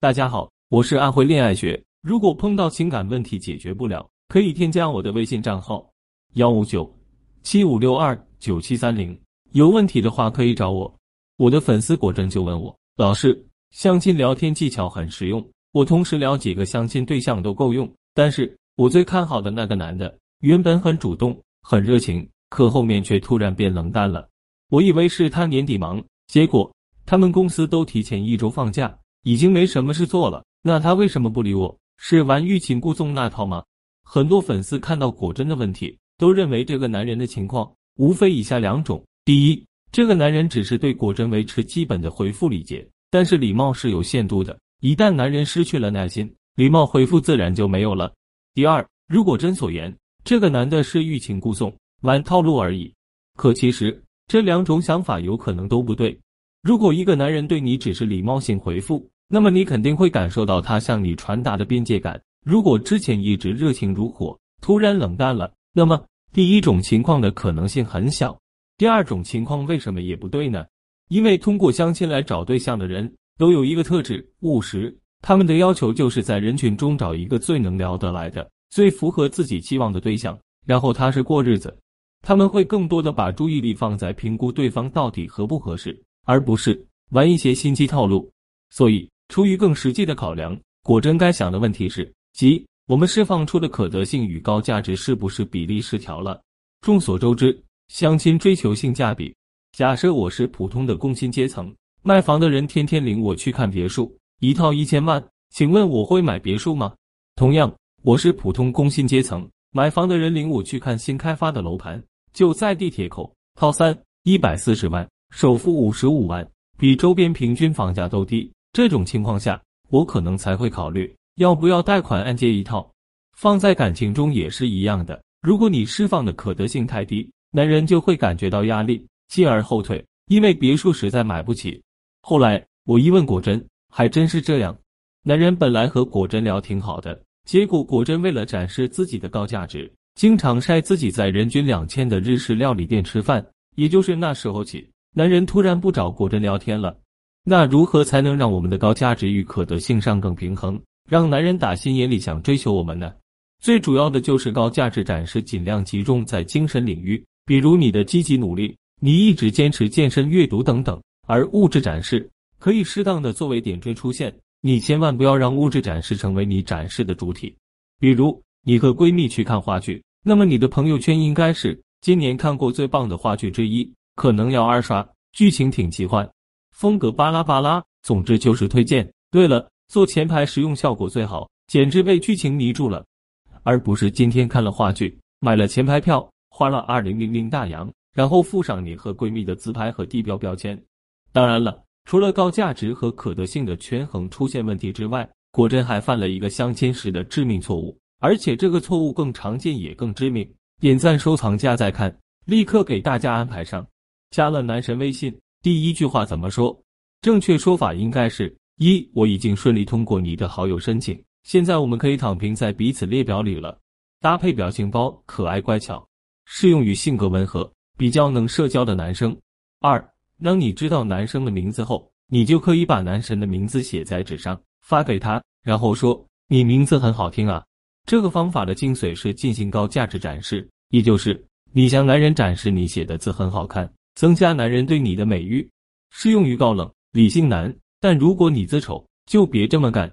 大家好，我是安徽恋爱学。如果碰到情感问题解决不了，可以添加我的微信账号幺五九七五六二九七三零。有问题的话可以找我。我的粉丝果真就问我，老师，相亲聊天技巧很实用，我同时聊几个相亲对象都够用。但是我最看好的那个男的，原本很主动、很热情，可后面却突然变冷淡了。我以为是他年底忙，结果他们公司都提前一周放假。已经没什么事做了，那他为什么不理我？是玩欲擒故纵那套吗？很多粉丝看到果真的问题，都认为这个男人的情况无非以下两种：第一，这个男人只是对果真维持基本的回复礼节，但是礼貌是有限度的，一旦男人失去了耐心，礼貌回复自然就没有了；第二，如果真所言，这个男的是欲擒故纵，玩套路而已。可其实这两种想法有可能都不对。如果一个男人对你只是礼貌性回复，那么你肯定会感受到他向你传达的边界感。如果之前一直热情如火，突然冷淡了，那么第一种情况的可能性很小。第二种情况为什么也不对呢？因为通过相亲来找对象的人都有一个特质——务实。他们的要求就是在人群中找一个最能聊得来的、最符合自己期望的对象，然后踏实过日子。他们会更多的把注意力放在评估对方到底合不合适，而不是玩一些心机套路。所以。出于更实际的考量，果真该想的问题是：即我们释放出的可得性与高价值是不是比例失调了？众所周知，相亲追求性价比。假设我是普通的工薪阶层，卖房的人天天领我去看别墅，一套一千万，请问我会买别墅吗？同样，我是普通工薪阶层，买房的人领我去看新开发的楼盘，就在地铁口，套三一百四十万，首付五十五万，比周边平均房价都低。这种情况下，我可能才会考虑要不要贷款按揭一套。放在感情中也是一样的，如果你释放的可得性太低，男人就会感觉到压力，进而后退，因为别墅实在买不起。后来我一问果真，还真是这样。男人本来和果真聊挺好的，结果果真为了展示自己的高价值，经常晒自己在人均两千的日式料理店吃饭。也就是那时候起，男人突然不找果真聊天了。那如何才能让我们的高价值与可得性上更平衡，让男人打心眼里想追求我们呢？最主要的就是高价值展示尽量集中在精神领域，比如你的积极努力，你一直坚持健身、阅读等等。而物质展示可以适当的作为点缀出现，你千万不要让物质展示成为你展示的主体。比如你和闺蜜去看话剧，那么你的朋友圈应该是今年看过最棒的话剧之一，可能要二刷，剧情挺奇幻。风格巴拉巴拉，总之就是推荐。对了，坐前排实用效果最好，简直被剧情迷住了。而不是今天看了话剧，买了前排票，花了二零零零大洋，然后附上你和闺蜜的自拍和地标标签。当然了，除了高价值和可得性的权衡出现问题之外，果真还犯了一个相亲时的致命错误，而且这个错误更常见也更致命。点赞、收藏、加再看，立刻给大家安排上。加了男神微信。第一句话怎么说？正确说法应该是：一，我已经顺利通过你的好友申请，现在我们可以躺平在彼此列表里了。搭配表情包，可爱乖巧，适用于性格温和、比较能社交的男生。二，当你知道男生的名字后，你就可以把男神的名字写在纸上，发给他，然后说：“你名字很好听啊。”这个方法的精髓是进行高价值展示，也就是你向男人展示你写的字很好看。增加男人对你的美誉，适用于高冷理性男。但如果你自丑，就别这么干。